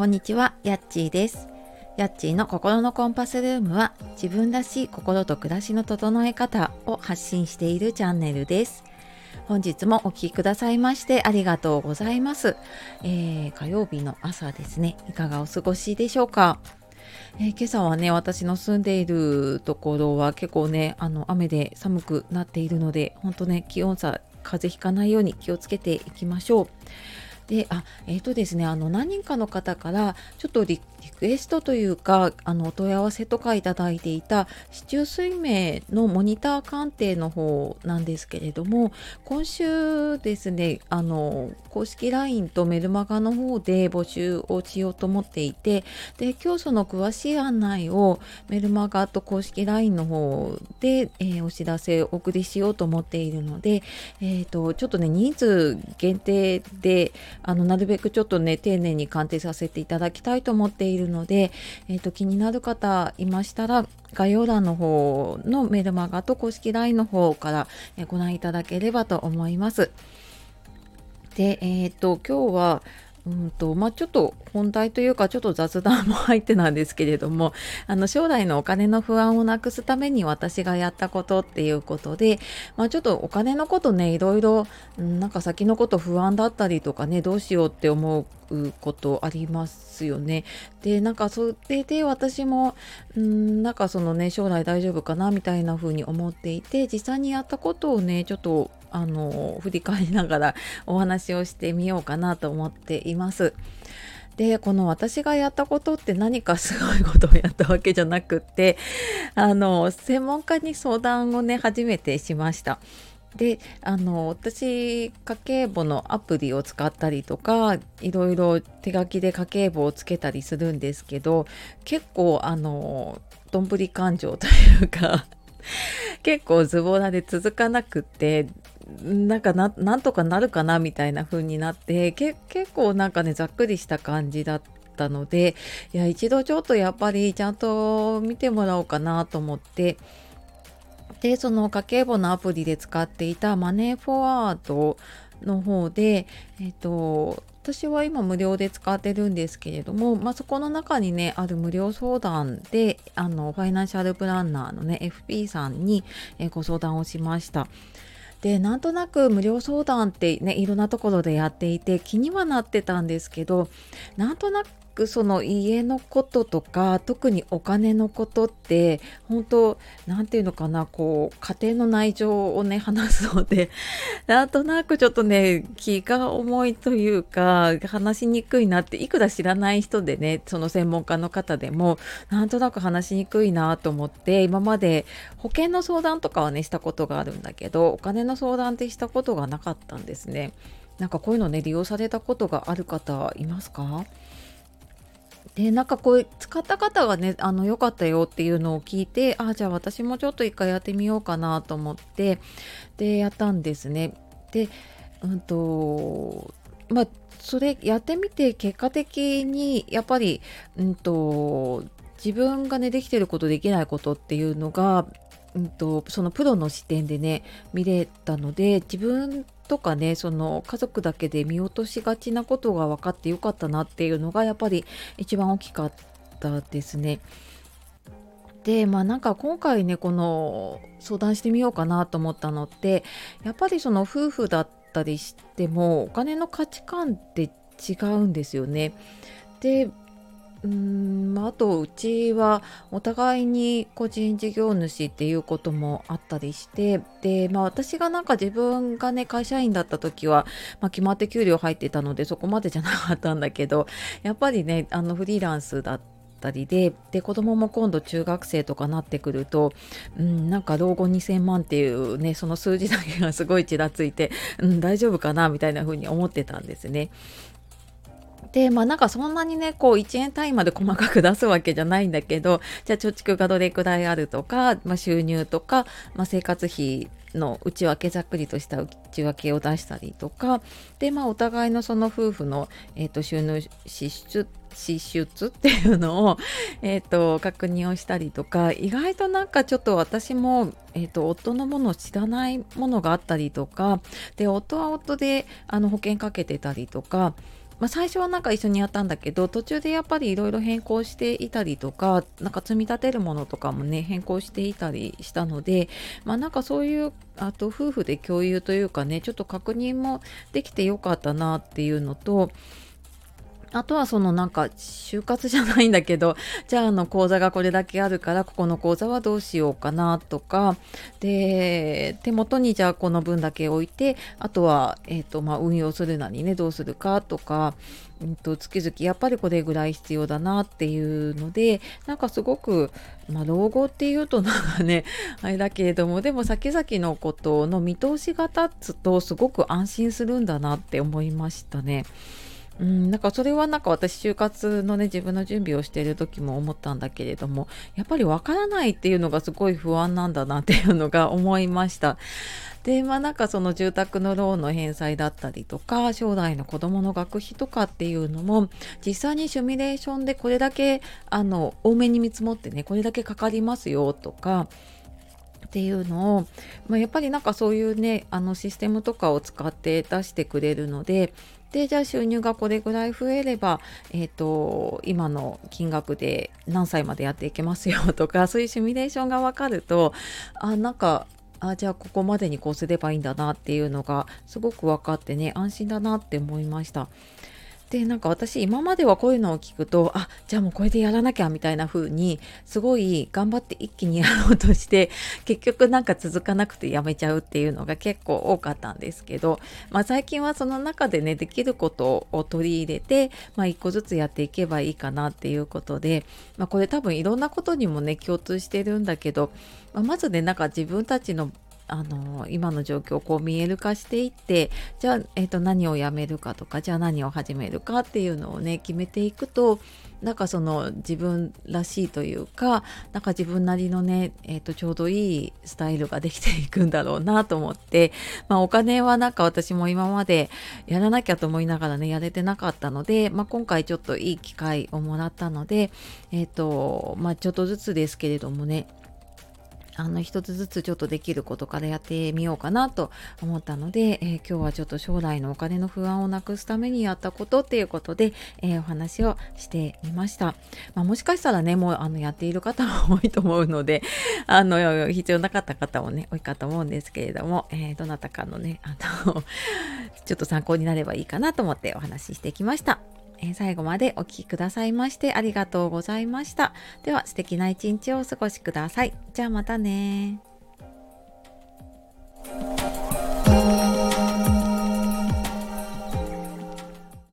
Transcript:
こんにちは、やっちーです。やっちーの心のコンパスルームは自分らしい心と暮らしの整え方を発信しているチャンネルです。本日もお聴きくださいましてありがとうございます、えー、火曜日の朝ですね。いかがお過ごしでしょうか？えー、今朝はね私の住んでいるところは結構ねあの雨で寒くなっているので本当ね気温差風邪ひかないように気をつけていきましょう。であえっ、ー、とですねあの何人かの方からちょっとリクエストというかあのお問い合わせとかいただいていた市中水明のモニター鑑定の方なんですけれども今週ですねあの公式 LINE とメルマガの方で募集をしようと思っていてで今日その詳しい案内をメルマガと公式 LINE の方で、えー、お知らせお送りしようと思っているので、えーと、ちょっとね人数限定であのなるべくちょっとね丁寧に鑑定させていただきたいと思っているので、えーと、気になる方いましたら概要欄の方のメルマガと公式 LINE の方からご覧いただければと思います。で、えっ、ー、と今日はうんとまあ、ちょっと本題というかちょっと雑談も入ってなんですけれども あの将来のお金の不安をなくすために私がやったことっていうことで、まあ、ちょっとお金のことねいろいろなんか先のこと不安だったりとかねどうしようって思うことありますよね。でなんかそれで私もんなんかそのね将来大丈夫かなみたいな風に思っていて実際にやったことをねちょっとあの振り返りながらお話をしてみようかなと思っています。でこの私がやったことって何かすごいことをやったわけじゃなくってあの専門家に相談をね初めてしました。であの私家計簿のアプリを使ったりとかいろいろ手書きで家計簿をつけたりするんですけど結構あのどんぶり勘定というか 結構ズボラで続かなくってなんかななんとかなるかなみたいな風になって結構なんかねざっくりした感じだったのでいや一度ちょっとやっぱりちゃんと見てもらおうかなと思ってでその家計簿のアプリで使っていたマネーフォワードの方でえっ、と私は今無料で使ってるんですけれども、まあ、そこの中にねある無料相談であのファイナンシャルプランナーのね FP さんに、ご相談をしました。でなんとなく無料相談ってねいろんなところでやっていて気にはなってたんですけどなんとなくその家のこととか特にお金のことって本当何て言うのかなこう家庭の内情をね話すので なんとなくちょっとね気が重いというか話しにくいなっていくら知らない人でねその専門家の方でもなんとなく話しにくいなと思って今まで保険の相談とかはねしたことがあるんだけどお金の相談ってしたことがなかったんですね。なんかこういうのね利用されたことがある方いますか？でなんかこう使った方がねあの良かったよっていうのを聞いてあじゃあ私もちょっと一回やってみようかなと思ってでやったんですね。でうんとまあそれやってみて結果的にやっぱりうんと自分がねできてることできないことっていうのがうんと、そのプロの視点でね見れたので自分とかねその家族だけで見落としがちなことが分かってよかったなっていうのがやっぱり一番大きかったですね。でまあなんか今回ねこの相談してみようかなと思ったのってやっぱりその夫婦だったりしてもお金の価値観って違うんですよね。でんあとうちはお互いに個人事業主っていうこともあったりしてで、まあ、私がなんか自分がね会社員だった時は、まあ、決まって給料入ってたのでそこまでじゃなかったんだけどやっぱりねあのフリーランスだったりでで子供も今度中学生とかなってくると、うん、なんか老後2000万っていうねその数字だけがすごいちらついて、うん、大丈夫かなみたいな風に思ってたんですね。でまあなんかそんなにねこう1円単位まで細かく出すわけじゃないんだけどじゃあ貯蓄がどれくらいあるとか、まあ、収入とか、まあ、生活費の内訳ざっくりとした内訳を出したりとかでまあお互いのその夫婦の、えーと、収入支出支出っていうのを、えーと、確認をしたりとか意外となんかちょっと私も、えーと夫のものを知らないものがあったりとかで夫は夫であの保険かけてたりとかまあ、最初はなんか一緒にやったんだけど途中でやっぱりいろいろ変更していたりとかなんか積み立てるものとかもね変更していたりしたのでまあなんかそういうあと夫婦で共有というかねちょっと確認もできてよかったなっていうのとあとはそのなんか就活じゃないんだけど じゃああの講座がこれだけあるからここの講座はどうしようかなとかで手元にじゃあこの分だけ置いてあとは、えーとまあ、運用するなりねどうするかとか、うんと、月々やっぱりこれぐらい必要だなっていうのでなんかすごく、まあ、老後っていうとなんかね あれだけれどもでも先々のことの見通しが立つとすごく安心するんだなって思いましたね。うん、なんかそれはなんか私就活のね自分の準備をしている時も思ったんだけれどもやっぱりわからないっていうのがすごい不安なんだなっていうのが思いました。でまあなんかその住宅のローンの返済だったりとか将来の子どもの学費とかっていうのも実際にシミュレーションでこれだけあの多めに見積もってねこれだけかかりますよとかっていうのを、まあ、やっぱりなんかそういうねあのシステムとかを使って出してくれるのででじゃあ収入がこれぐらい増えれば、えーと、今の金額で何歳までやっていけますよとかそういうシミュレーションが分かるとあなんかあじゃあここまでにこうすればいいんだなっていうのがすごく分かってね安心だなって思いました。でなんか私今まではこういうのを聞くとあじゃあもうこれでやらなきゃみたいな風にすごい頑張って一気にやろうとして 結局なんか続かなくてやめちゃうっていうのが結構多かったんですけど、まあ、最近はその中でねできることを取り入れて、まあ、一個ずつやっていけばいいかなっていうことで、まあ、これ多分いろんなことにもね共通してるんだけど、まあ、まずねなんか自分たちのあの今の状況をこう見える化していってじゃあ、えーと、何をやめるかとかじゃあ何を始めるかっていうのをね決めていくとなんかその自分らしいというかなんか自分なりのね、えーと、ちょうどいいスタイルができていくんだろうなと思って、まあ、お金はなんか私も今までやらなきゃと思いながらねやれてなかったので、まあ、今回ちょっといい機会をもらったので、えーとまあ、ちょっとずつですけれどもねあの一つずつちょっとできることからやってみようかなと思ったので、えー、今日はちょっと将来のお金の不安をなくすためにやったことっていうことで、えー、お話をしてみました。まあ、もしかしたらね、もうあのやっている方も多いと思うので、あの必要なかった方もね、多いかと思うんですけれども、えー、どなたかのね、あの ちょっと参考になればいいかなと思ってお話ししてきました。え最後までお聴きくださいましてありがとうございました。では素敵な一日をお過ごしください。じゃあまたね